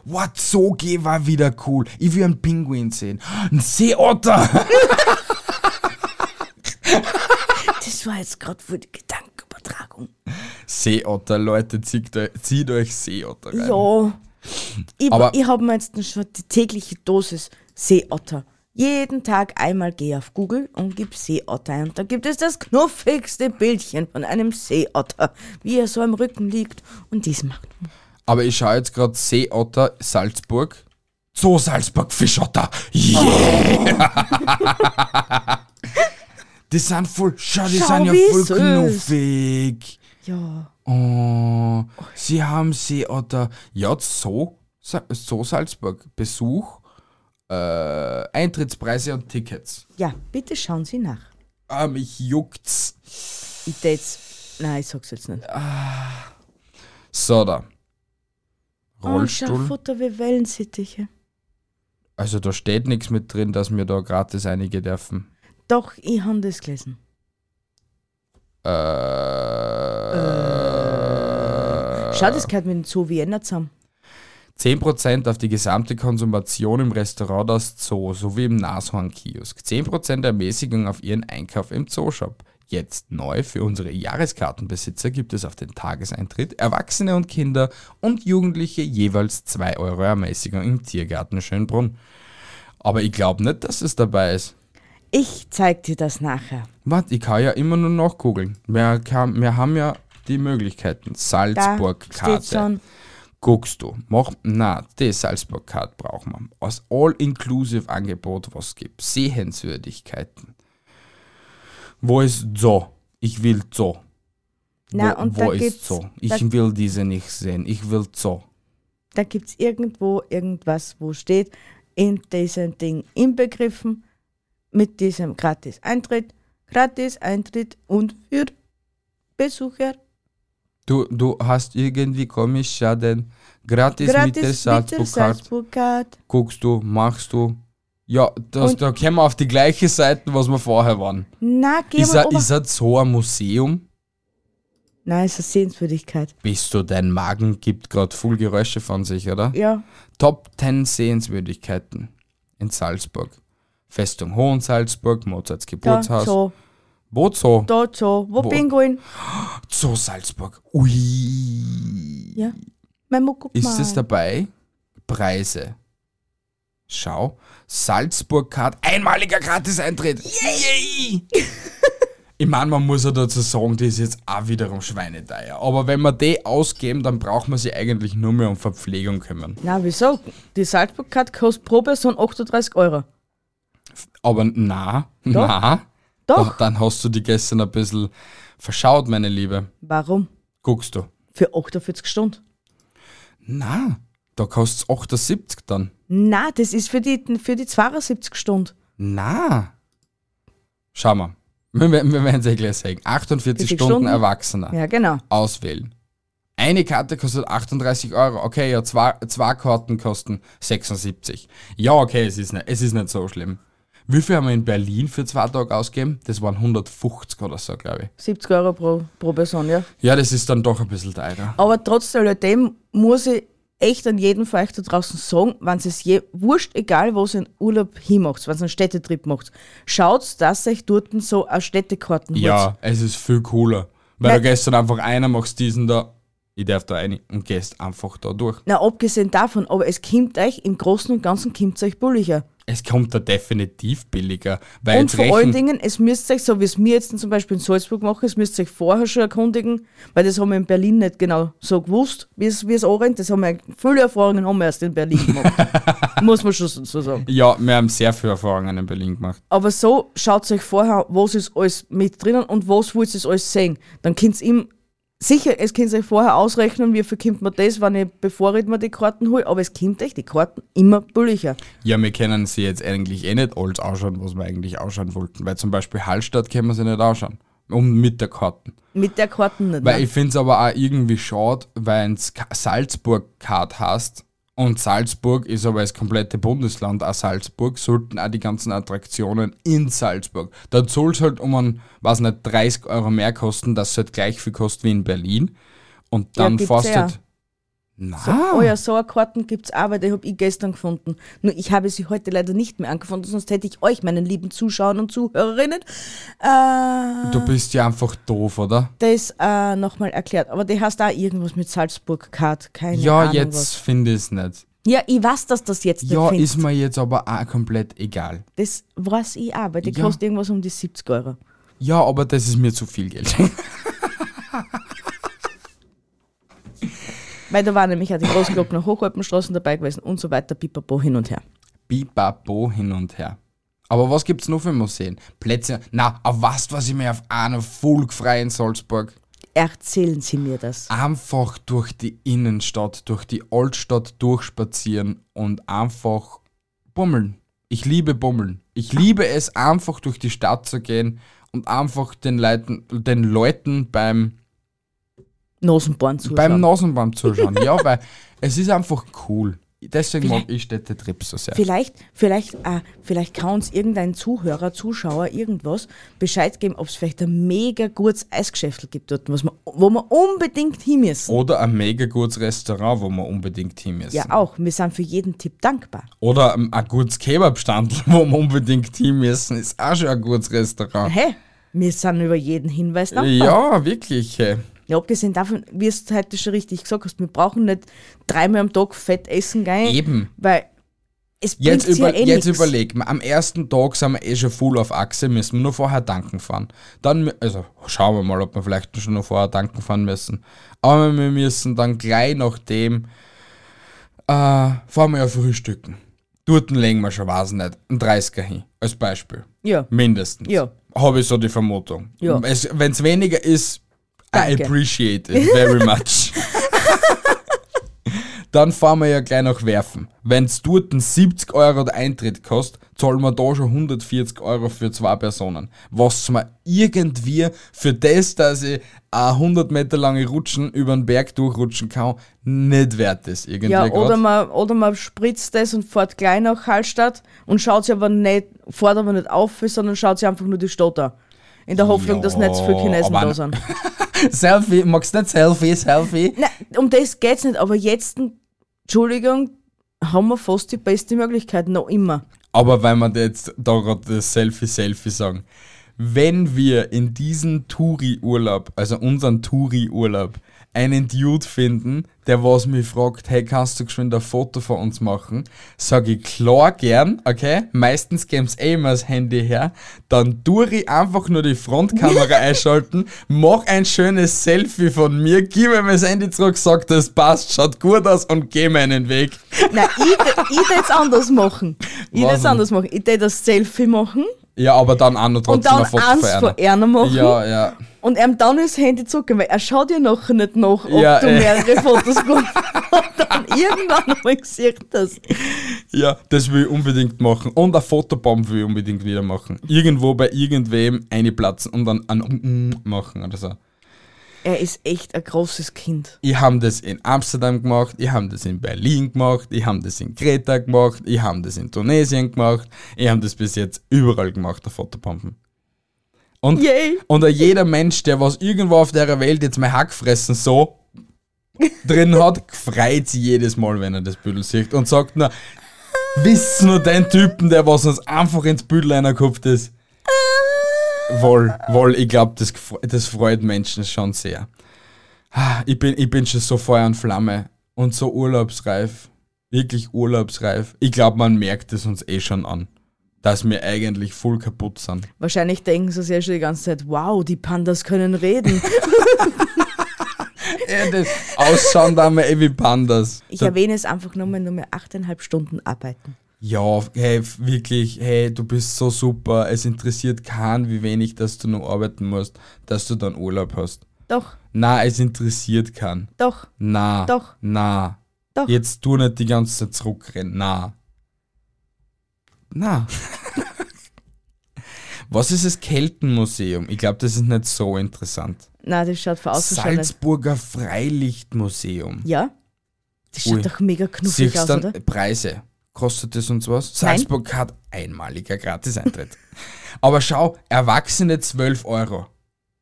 What, geh war wieder cool. Ich will einen Pinguin sehen. Ein Seeotter. Das war jetzt gerade für die Gedankenübertragung. Seeotter, Leute, zieht, euch- zieht euch Seeotter rein. Ja. Ich, Aber- ich habe mir jetzt schon die tägliche Dosis Seeotter. Jeden Tag einmal gehe auf Google und gib Seeotter ein. Und da gibt es das knuffigste Bildchen von einem Seeotter, wie er so am Rücken liegt und dies macht. Aber ich schaue jetzt gerade Seeotter Salzburg. Zoo Salzburg Fischotter. Yeah! die sind voll, schau, die Schau, sind ja voll knuffig. Ja. Oh, sie haben Seeotter. Ja, Zoo, Sa- Zoo Salzburg. Besuch, äh, Eintrittspreise und Tickets. Ja, bitte schauen Sie nach. Ah, mich juckt's. Ich tät's. Nein, ich sag's jetzt nicht. So, da. Oh, schau, Rollstuhl. Futter wie Wellensittiche. Also da steht nichts mit drin, dass wir da gratis einige dürfen. Doch, ich habe das gelesen. Äh, Schau, das gehört mit dem Zoo Vienna zusammen. 10% auf die gesamte Konsumation im Restaurant das Zoo sowie im Nashorn-Kiosk. 10% Ermäßigung auf Ihren Einkauf im Zooshop. Jetzt neu für unsere Jahreskartenbesitzer gibt es auf den Tageseintritt Erwachsene und Kinder und Jugendliche jeweils 2 Euro Ermäßigung im Tiergarten Schönbrunn. Aber ich glaube nicht, dass es dabei ist. Ich zeig dir das nachher. Warte, ich kann ja immer nur nachgoogeln. Wir, kann, wir haben ja die Möglichkeiten. Salzburg-Karte. Guckst du, mach, na, die Salzburg-Card brauchen wir. Als All-Inclusive-Angebot, was es gibt. Sehenswürdigkeiten. Wo ist so? Ich will so. Na, wo und wo da ist so? Ich will diese nicht sehen. Ich will so. da gibt's irgendwo irgendwas, wo steht, in diesem Ding inbegriffen, mit diesem Gratis-Eintritt, Gratis-Eintritt und für Besucher Du, du hast irgendwie komisch ja den gratis, mit der gratis mit der Salzburg-Card. Guckst du, machst du. Ja, das, Und- da kommen wir auf die gleiche Seite, was wir vorher waren. Na, geh Ist mal er, ist er so ein Museum? Nein, ist eine Sehenswürdigkeit. Bist du, dein Magen gibt gerade voll Geräusche von sich, oder? Ja, Top 10 Sehenswürdigkeiten in Salzburg. Festung Hohensalzburg, Mozarts da, Geburtshaus. so, Wo Zoo? da, so, wo, Wo? Pinguin? Zoo Salzburg. Ui. Ja, mein Muckuck Ist es dabei? Preise. Schau. Salzburg-Card, einmaliger Gratis-Eintritt. Yay! ich meine, man muss ja dazu sagen, die ist jetzt auch wiederum schweineteuer. Aber wenn wir die ausgeben, dann braucht man sich eigentlich nur mehr um Verpflegung kümmern. Na, wieso? Die Salzburg-Card kostet pro Person 38 Euro. Aber na, na. Doch. Dann hast du die gestern ein bisschen verschaut, meine Liebe. Warum? Guckst du. Für 48 Stunden. Na, da kostet es 78 dann. Na, das ist für die, für die 72 Stunden. Na. Schau mal. Wir, wir werden es ja gleich sagen. 48 40 Stunden, Stunden? Erwachsener. Ja, genau. Auswählen. Eine Karte kostet 38 Euro. Okay, ja, zwei, zwei Karten kosten 76. Ja, okay, es ist, nicht, es ist nicht so schlimm. Wie viel haben wir in Berlin für zwei Tage ausgegeben? Das waren 150 oder so, glaube ich. 70 Euro pro, pro Person, ja. Ja, das ist dann doch ein bisschen teurer. Aber trotz alledem muss ich echt an jeden von euch da draußen sagen, wenn es je wurscht, egal wo ihr einen Urlaub hinmacht, wenn ihr einen Städtetrip macht, schaut, dass euch dort so eine Städtekarten holt. Ja, es ist viel cooler. Weil Nein. du gehst dann einfach einer, machst diesen da, ich darf da rein und gehst einfach da durch. Na, abgesehen davon, aber es kommt euch, im Großen und Ganzen kommt es euch billiger. Es kommt da definitiv billiger. Weil Und vor allen Dingen, es müsst euch, so wie es mir jetzt zum Beispiel in Salzburg machen, es müsst euch vorher schon erkundigen, weil das haben wir in Berlin nicht genau so gewusst, wie es, wie es anrennt. Das haben wir, viele Erfahrungen haben wir erst in Berlin gemacht. Muss man schon so sagen. ja, wir haben sehr viele Erfahrungen in Berlin gemacht. Aber so schaut euch vorher, was ist alles mit drinnen und was wollt ihr alles sehen. Dann könnt ihr ihm, sicher, es könnt ihr euch vorher ausrechnen, wie viel kommt mir das, wenn ich, bevor ich mir die Karten hole, aber es kommt euch die Karten immer billiger. Ja, wir können sie jetzt eigentlich eh nicht alles anschauen, was wir eigentlich ausschauen wollten. Weil zum Beispiel Hallstatt können wir sie nicht anschauen. Um mit der Karten. Mit der Karten nicht. Weil ne? ich finde es aber auch irgendwie schade, weil es Salzburg-Card hast Und Salzburg ist aber das komplette Bundesland auch Salzburg, sollten auch die ganzen Attraktionen in Salzburg. Da soll es halt um ein, weiß nicht, 30 Euro mehr kosten, dass es halt gleich viel kostet wie in Berlin. Und Ja, dann gibt's fährst du ja. halt. Na, So, oh ja, so eine Karten gibt es auch, weil die habe ich gestern gefunden. Nur ich habe sie heute leider nicht mehr angefunden, sonst hätte ich euch, meinen lieben Zuschauern und Zuhörerinnen, äh, du bist ja einfach doof, oder? das äh, nochmal erklärt. Aber die hast da irgendwas mit Salzburg-Card, keine Ja, Ahnung jetzt was. finde ich es nicht. Ja, ich weiß, dass das jetzt Ja, nicht findest. ist mir jetzt aber auch komplett egal. Das weiß ich auch, weil die Ja. kostet irgendwas um die 70 Euro. Ja, aber das ist mir zu viel Geld. Weil da war nämlich auch die Großglockner Hochalpenstraßen dabei gewesen und so weiter, pipapo hin und her. Bipapo hin und her. Aber was gibt's noch für Museen? Plätze? Na, auf was, was ich mir auf einer voll frei in Salzburg? Erzählen Sie mir das. Einfach durch die Innenstadt, durch die Altstadt durchspazieren und einfach bummeln. Ich liebe bummeln. Ich liebe es einfach durch die Stadt zu gehen und einfach den Leuten, den Leuten beim Nosenborn zuschauen. beim Nasenbaum zuschauen. ja, weil es ist einfach cool. Deswegen mag ich Städtetrips so sehr. Vielleicht, vielleicht, äh, vielleicht kann uns irgendein Zuhörer, Zuschauer, irgendwas Bescheid geben, ob es vielleicht ein mega gutes Eisgeschäft gibt dort, was wir, wo wir unbedingt hin müssen. Oder ein mega gutes Restaurant, wo wir unbedingt hin müssen. Ja, auch. Wir sind für jeden Tipp dankbar. Oder ein, ein gutes Kebabstand, wo wir unbedingt hin müssen, ist auch schon ein gutes Restaurant. Hey, wir sind über jeden Hinweis dankbar. Ja, wirklich. hey. Ja, abgesehen davon, wie du heute schon richtig gesagt hast, wir brauchen nicht dreimal am Tag fett essen gehen. Eben. Weil es bringt Jetzt, ja über, eh jetzt nix. überleg mal, am ersten Tag sind wir eh schon voll auf Achse, müssen wir nur vorher tanken fahren. Dann, also schauen wir mal, ob wir vielleicht schon noch vorher tanken fahren müssen. Aber wir müssen dann gleich nachdem, äh, fahren wir ja frühstücken. Dort legen wir schon, weiß nicht, einen 30er hin, als Beispiel. Ja, Mindestens. Ja. Habe ich so die Vermutung. Ja. Wenn es weniger ist, I Danke. appreciate it very much. Dann fahren wir ja gleich nach Werfen. Wenn es dort ein 70 Euro der Eintritt kostet, zahlen wir da schon 140 Euro für zwei Personen. Was mir irgendwie für das, dass ich eine 100 Meter lange Rutschen über den Berg durchrutschen kann, nicht wert ist. Irgendwie ja grad. oder, man, oder man spritzt das und fährt gleich nach Hallstatt und schaut sich aber nicht, fährt aber nicht auf, sondern schaut sich einfach nur die Stadt an. In der Hoffnung, dass nicht so viele Chinesen da sind. Selfie, magst du nicht Selfie, Selfie? Nein, um das geht's nicht, aber jetzt, Entschuldigung, haben wir fast die beste Möglichkeit, noch immer. Aber weil wir jetzt da gerade das Selfie-Selfie sagen. Wenn wir in diesen Touri-Urlaub, also unseren Touri-Urlaub, einen Dude finden, der was mich fragt, hey, kannst du geschwind ein Foto von uns machen? Sag ich klar gern, okay? Meistens geben's eh immer das Handy her. Dann tue ich einfach nur die Frontkamera einschalten, mach ein schönes Selfie von mir, gib mir das Handy zurück, sag, das passt, schaut gut aus und geh meinen Weg. Nein, ich, ich würde anders machen. Ich denn? anders machen. Ich würde das Selfie machen Ja, aber dann auch noch und trotzdem dann ein Foto eins von einer. einer machen Ja, ja. und ihm dann das Handy zurückgeben, weil er schaut ja nachher nicht nach, ob Ja, du äh. mehrere Fotos gemacht hast. Und dann irgendwann mal sieht das. Ja, das will ich unbedingt machen. Und ein Fotobomb will ich unbedingt wieder machen. Irgendwo bei irgendwem einplatzen und dann ein machen oder so. Er ist echt ein großes Kind. Ich habe das in Amsterdam gemacht, ich habe das in Berlin gemacht, ich habe das in Kreta gemacht, ich habe das in Tunesien gemacht, ich habe das bis jetzt überall gemacht, der Fotopumpen. Und, Yay! und jeder Mensch, der was irgendwo auf der Welt jetzt mein Hackfressen so drin hat, freut sich jedes Mal, wenn er das Büdel sieht und sagt nur, wisst nur den Typen, der was uns einfach ins Büdel einkauft ist. Wohl, wohl, ich glaube, das, das freut Menschen schon sehr. Ah, Ich bin, ich bin schon so Feuer und Flamme und so urlaubsreif. Wirklich urlaubsreif. Ich glaube, man merkt es uns eh schon an, dass wir eigentlich voll kaputt sind. Wahrscheinlich denken sie sich ja schon die ganze Zeit, wow, die Pandas können reden. Ja, das ausschauen da wir eh wie Pandas. Ich erwähne es einfach nochmal, nur mehr achteinhalb Stunden arbeiten. Ja, hey, wirklich, hey, du bist so super. Es interessiert keinen, wie wenig, dass du noch arbeiten musst, dass du dann Urlaub hast. Doch, Na, es interessiert keinen. doch, Na. Doch. Na. Doch. Jetzt tu nicht die ganze Zeit zurückrennen. Na. Na. Was ist das Keltenmuseum? Ich glaube, das ist nicht so interessant. na, das schaut schon nicht. Salzburger Freilichtmuseum. Ja, Das schaut Ui. doch mega knuffig Siehst aus, dann oder? Preise. Kostet das uns was? Nein. Salzburg hat einmaliger Gratiseintritt. Aber schau, Erwachsene 12 Euro.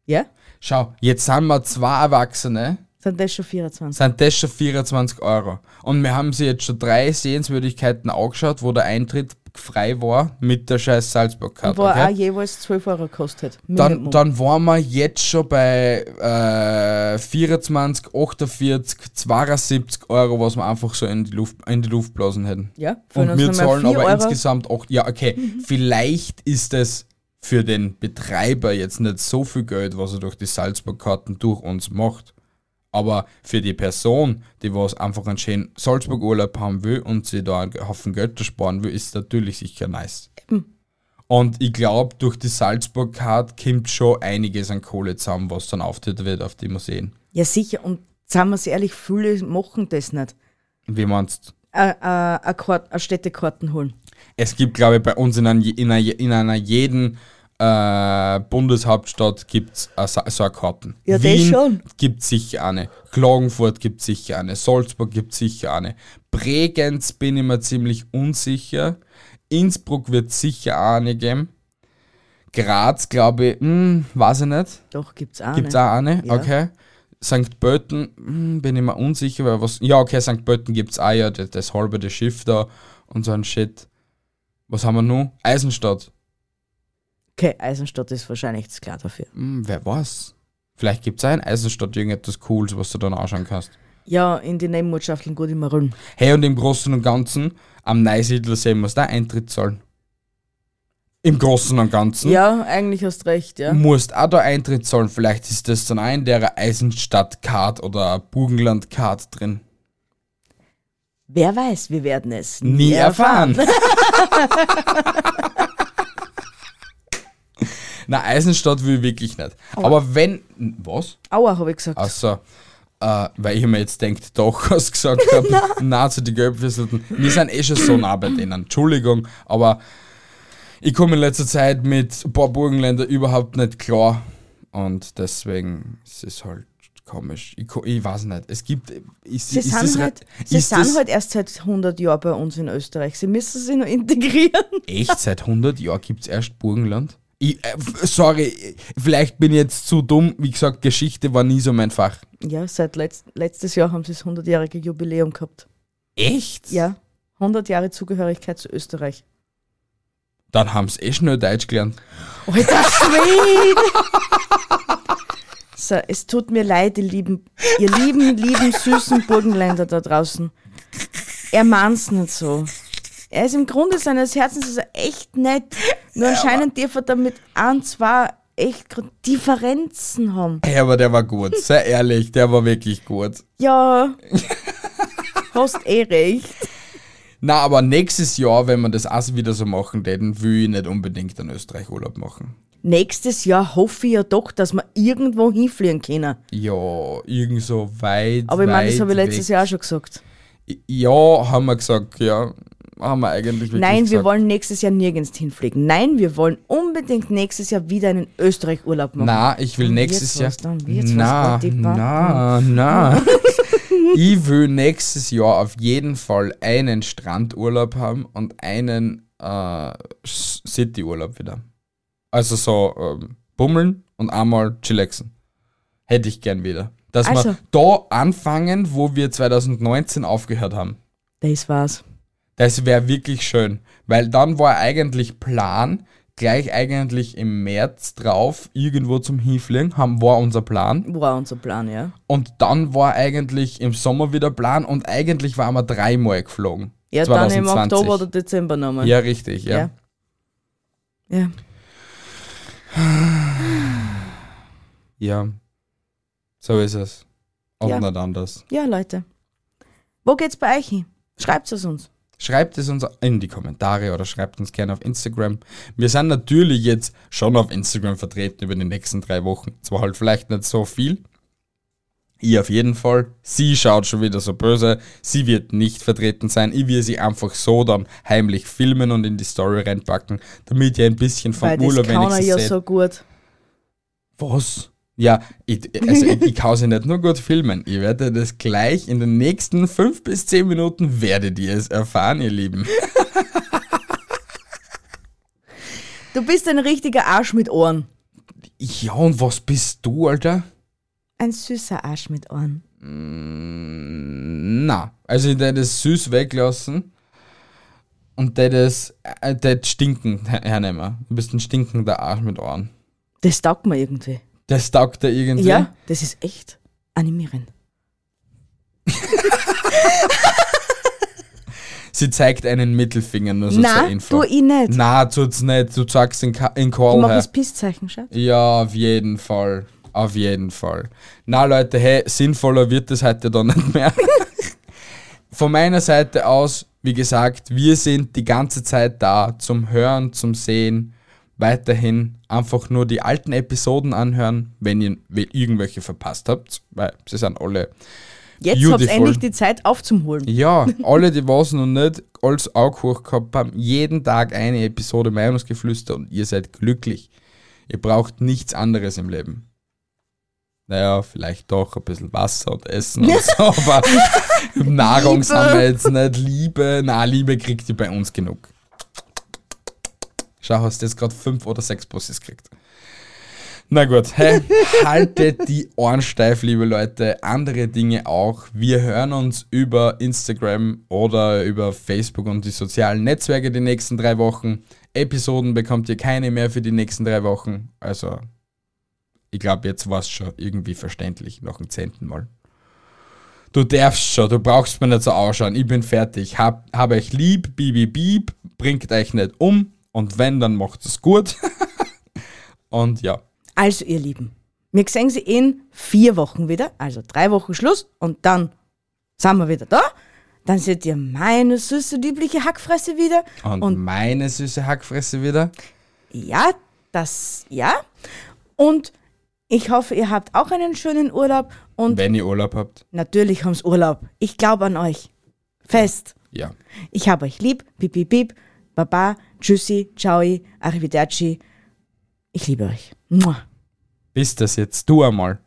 Ja? Schau, jetzt sind wir zwei Erwachsene, Sind das schon 24? sind das schon 24 Euro. Und wir haben sie jetzt schon drei Sehenswürdigkeiten angeschaut, wo der Eintritt frei war mit der scheiß Salzburg-Karte. Wo okay? auch jeweils 12 Euro gekostet. Dann, dann waren wir jetzt schon bei äh, 24, 48, 72 Euro, was wir einfach so in die Luft, in die Luft blasen hätten. ja, Und wir zahlen 4 aber Euro. insgesamt auch, ja, okay, vielleicht ist es für den Betreiber jetzt nicht so viel Geld, was er durch die Salzburg-Karten durch uns macht. Aber für die Person, die was einfach einen schönen Salzburg-Urlaub haben will und sie da einen Haufen Geld sparen will, ist natürlich sicher nice. Und ich glaube, durch die Salzburg-Card kommt schon einiges an Kohle zusammen, was dann auftritt wird auf die Museen. Ja, sicher. Und sagen wir es ehrlich, viele machen das nicht. Wie meinst du? Äh, äh, eine Kart- eine Städtekarten holen. Es gibt, glaube ich, bei uns in, ein, in, einer, in einer jeden äh, Bundeshauptstadt gibt es so eine Karten. Ja, das Wien schon. gibt sicher eine. Klagenfurt gibt sicher eine. Salzburg gibt sicher eine. Bregenz bin ich mir ziemlich unsicher. Innsbruck wird sicher auch eine geben. Graz, glaube ich, hm, weiß ich nicht. Doch, gibt es auch. Gibt es nicht. auch eine? Ja. Okay. St. Pölten, hm, bin ich mir unsicher, weil was. Ja, okay, St. Pölten gibt es auch ja, das, das halbe das Schiff da und so ein Shit. Was haben wir noch? Eisenstadt. Okay, Eisenstadt ist wahrscheinlich das klar dafür. Hm, wer weiß? Vielleicht gibt es auch in Eisenstadt irgendetwas Cooles, was du dann anschauen kannst. Ja, in die Nebenmannschaften gut immer rum. Hey, und im Großen und Ganzen, am Neusiedlersee muss da Eintritt zahlen. Im Großen und Ganzen. Ja, eigentlich hast recht, ja. musst auch da Eintritt zahlen. Vielleicht ist das dann auch in der Eisenstadt-Card oder Burgenland-Card drin. Wer weiß, wir werden es Nie erfahren. Na, Eisenstadt will ich wirklich nicht. Aber wenn. Was? Aua, habe ich gesagt. Achso. Äh, weil ich mir jetzt denkt, doch, was gesagt habe. nah zu den Gelbfisselten. Wir sind eh schon so nah bei denen. Entschuldigung, aber ich komme in letzter Zeit mit ein paar Burgenländer überhaupt nicht klar. Und deswegen ist es halt komisch. Ich, ich weiß nicht. Es gibt. Ist, Sie, ist sind, das, halt, sie sind halt erst seit 100 Jahren bei uns in Österreich. Sie müssen sich noch integrieren. echt seit 100 Jahren gibt es erst Burgenland? Ich, äh, sorry, vielleicht bin ich jetzt zu dumm. Wie gesagt, Geschichte war nie so mein Fach. Ja, seit letzt, letztes Jahr haben sie das 100-jährige Jubiläum gehabt. Echt? Ja, 100 Jahre Zugehörigkeit zu Österreich. Dann haben sie eh schnell Deutsch gelernt. Alter Schwede! so, es tut mir leid, ihr lieben, ihr lieben, lieben, süßen Burgenländer da draußen. Er meint's nicht so. Er ist im Grunde seines Herzens ist er echt nett. Nur anscheinend darf er damit ein, zwei echt Differenzen haben. Hey, aber der war gut. Sehr ehrlich, der war wirklich gut. Ja. Hast eh recht. Na, aber nächstes Jahr, wenn wir das auch wieder so machen täten, will ich nicht unbedingt in Österreich Urlaub machen. Nächstes Jahr hoffe ich ja doch, dass wir irgendwo hinfliegen können. Ja, irgend so weit. Aber ich meine, das habe ich letztes weg. Jahr auch schon gesagt. Ja, haben wir gesagt, ja. Haben wir eigentlich wirklich Nein, wir gesagt. wollen nächstes Jahr nirgends hinfliegen. Nein, wir wollen unbedingt nächstes Jahr wieder einen Österreich-Urlaub machen. Na, ich will nächstes Jahr. na, na, na. ich will nächstes Jahr auf jeden Fall einen Strandurlaub haben und einen äh, Cityurlaub wieder. Also so ähm, bummeln und einmal chillaxen. Hätte ich gern wieder. Dass Also. wir da anfangen, wo wir 2019 aufgehört haben. Das war's. Das wäre wirklich schön, weil dann war eigentlich Plan, gleich eigentlich im März drauf, irgendwo zum Hinfliegen, haben, war unser Plan. War unser Plan, ja. Und dann war eigentlich im Sommer wieder Plan und eigentlich waren wir dreimal geflogen. Ja, dann im Oktober oder Dezember nochmal. Ja, richtig, ja. ja. Ja. Ja. So ist es. Und Ja. nicht anders. Ja, Leute. Wo geht's bei euch hin? Schreibt's es uns. Schreibt es uns in die Kommentare oder schreibt uns gerne auf Instagram. Wir sind natürlich jetzt schon auf Instagram vertreten über die nächsten drei Wochen. Zwar halt vielleicht nicht so viel. Ich auf jeden Fall. Sie schaut schon wieder so böse. Sie wird nicht vertreten sein. Ich will sie einfach so dann heimlich filmen und in die Story reinpacken, damit ihr ein bisschen vom Weil das Urlaub kann er wenigstens ja seht. so gut. Was? Ja, ich, also ich, ich kann sie nicht nur gut filmen. Ich werde das gleich in den nächsten fünf bis zehn Minuten werdet ihr es erfahren, ihr Lieben. Du bist ein richtiger Arsch mit Ohren. Ja, und was bist du, Alter? Ein süßer Arsch mit Ohren. Na, also ich hätte das süß weglassen und der das, äh, der stinken hernehmen. Du bist ein stinkender Arsch mit Ohren. Das taugt mir irgendwie. Das taugt dir irgendwie. Ja, das ist echt animierend. Sie zeigt einen Mittelfinger nur so zur Na, Info. tu ich nicht. Na, tut's nicht. Du zeigst in, Ka- in Ich Call mache her. das Pisszeichen, Schatz. Ja, auf jeden Fall. Auf jeden Fall. Na Leute, hey, sinnvoller wird es heute dann nicht mehr. Von meiner Seite aus, wie gesagt, wir sind die ganze Zeit da zum Hören, zum Sehen. Weiterhin einfach nur die alten Episoden anhören, wenn ihr we- irgendwelche verpasst habt, weil sie sind alle. Jetzt habt ihr endlich die Zeit aufzuholen. Ja, alle, die was noch nicht als Auge gehabt haben, jeden Tag eine Episode Meinungsgeflüster und ihr seid glücklich. Ihr braucht nichts anderes im Leben. Naja, vielleicht doch ein bisschen Wasser und Essen und so, aber Nahrung sind wir jetzt nicht. Liebe, na, Liebe kriegt ihr bei uns genug. Schau, hast du jetzt gerade fünf oder sechs Busses gekriegt. Na gut, hey, haltet die Ohren steif, liebe Leute. Andere Dinge auch. Wir hören uns über Instagram oder über Facebook und die sozialen Netzwerke die nächsten drei Wochen. Episoden bekommt ihr keine mehr für die nächsten drei Wochen. Also, ich glaube, jetzt war es schon irgendwie verständlich, noch ein zehnten Mal. Du darfst schon, du brauchst mir nicht so ausschauen. Ich bin fertig. Hab, hab euch lieb, bieb, bieb, bringt euch nicht um. Und wenn, dann macht es gut. und ja. Also, ihr Lieben, wir sehen sie in vier Wochen wieder, also drei Wochen Schluss und dann sind wir wieder da. Dann seht ihr meine süße, liebliche Hackfresse wieder. Und, Und- meine süße Hackfresse wieder. Ja, das, ja. Und ich hoffe, ihr habt auch einen schönen Urlaub und Wenn ihr Urlaub habt. natürlich haben's Urlaub. Ich glaube an euch. Fest. Ja. Ich habe euch lieb. Bip, bip, bip. Baba. Tschüssi. Ciao. Arrivederci. Ich liebe euch. Mua. Bist das jetzt du einmal?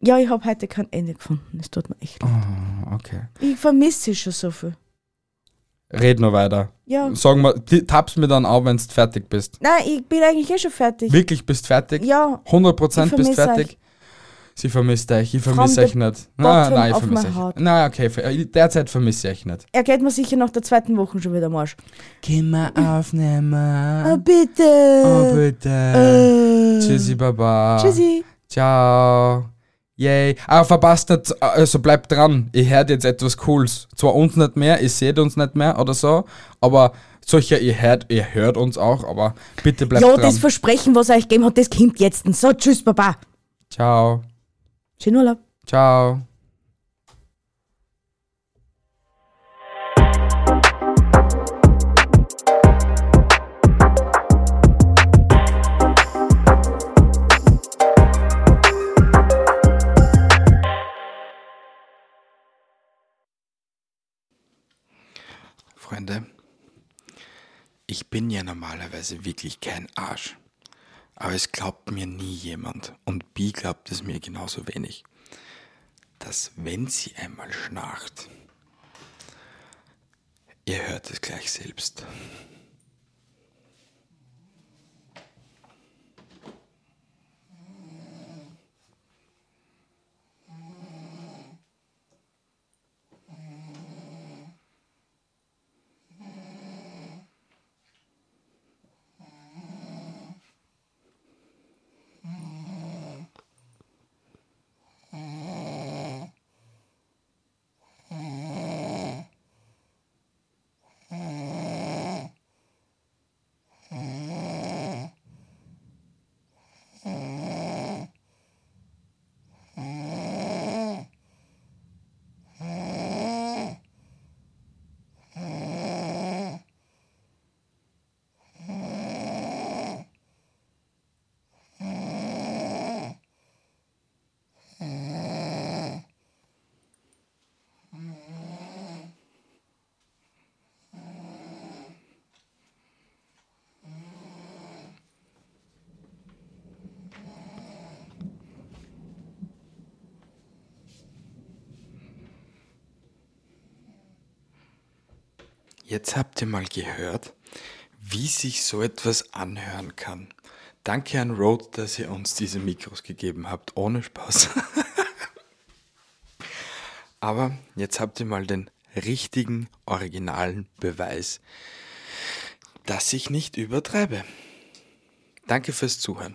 Ja, ich habe heute kein Ende gefunden. Es tut mir echt leid. Ah, Okay. Ich vermisse sie schon so viel. Red nur weiter. Ja. Sag mal, tappst mir dann auf, wenn du fertig bist. Nein, ich bin eigentlich eh schon fertig. Wirklich bist fertig? Ja, 100% Ich bist fertig? euch. Sie vermisst euch. Ich vermisse euch nicht. Nein, nein, ich vermisse euch. Nein, okay. ver- Derzeit vermisse ich euch nicht. er geht mir sicher nach der zweiten Woche schon wieder am Arsch. Können wir aufnehmen? Ah, bitte. Oh, bitte. Äh. Tschüssi, Baba. Tschüssi. Ciao. Yay. Ah, verpasst nicht, also bleibt dran. Ihr hört jetzt etwas Cooles. Zwar uns nicht mehr, ihr seht uns nicht mehr oder so, aber solcher, ihr hört, ihr hört uns auch, aber bitte bleibt Ja, dran. das Versprechen, was er euch gegeben hat, das kommt jetzt. So, tschüss, Baba. Ciao. Schönen Urlaub. Ciao. Freunde, ich bin ja normalerweise wirklich kein Arsch. Aber es glaubt mir nie jemand und Bi glaubt es mir genauso wenig, dass wenn sie einmal schnarcht, ihr hört es gleich selbst. Jetzt habt ihr mal gehört, wie sich so etwas anhören kann. Danke an Rode, dass ihr uns diese Mikros gegeben habt, ohne Spaß. Aber jetzt habt ihr mal den richtigen, originalen Beweis, dass ich nicht übertreibe. Danke fürs Zuhören.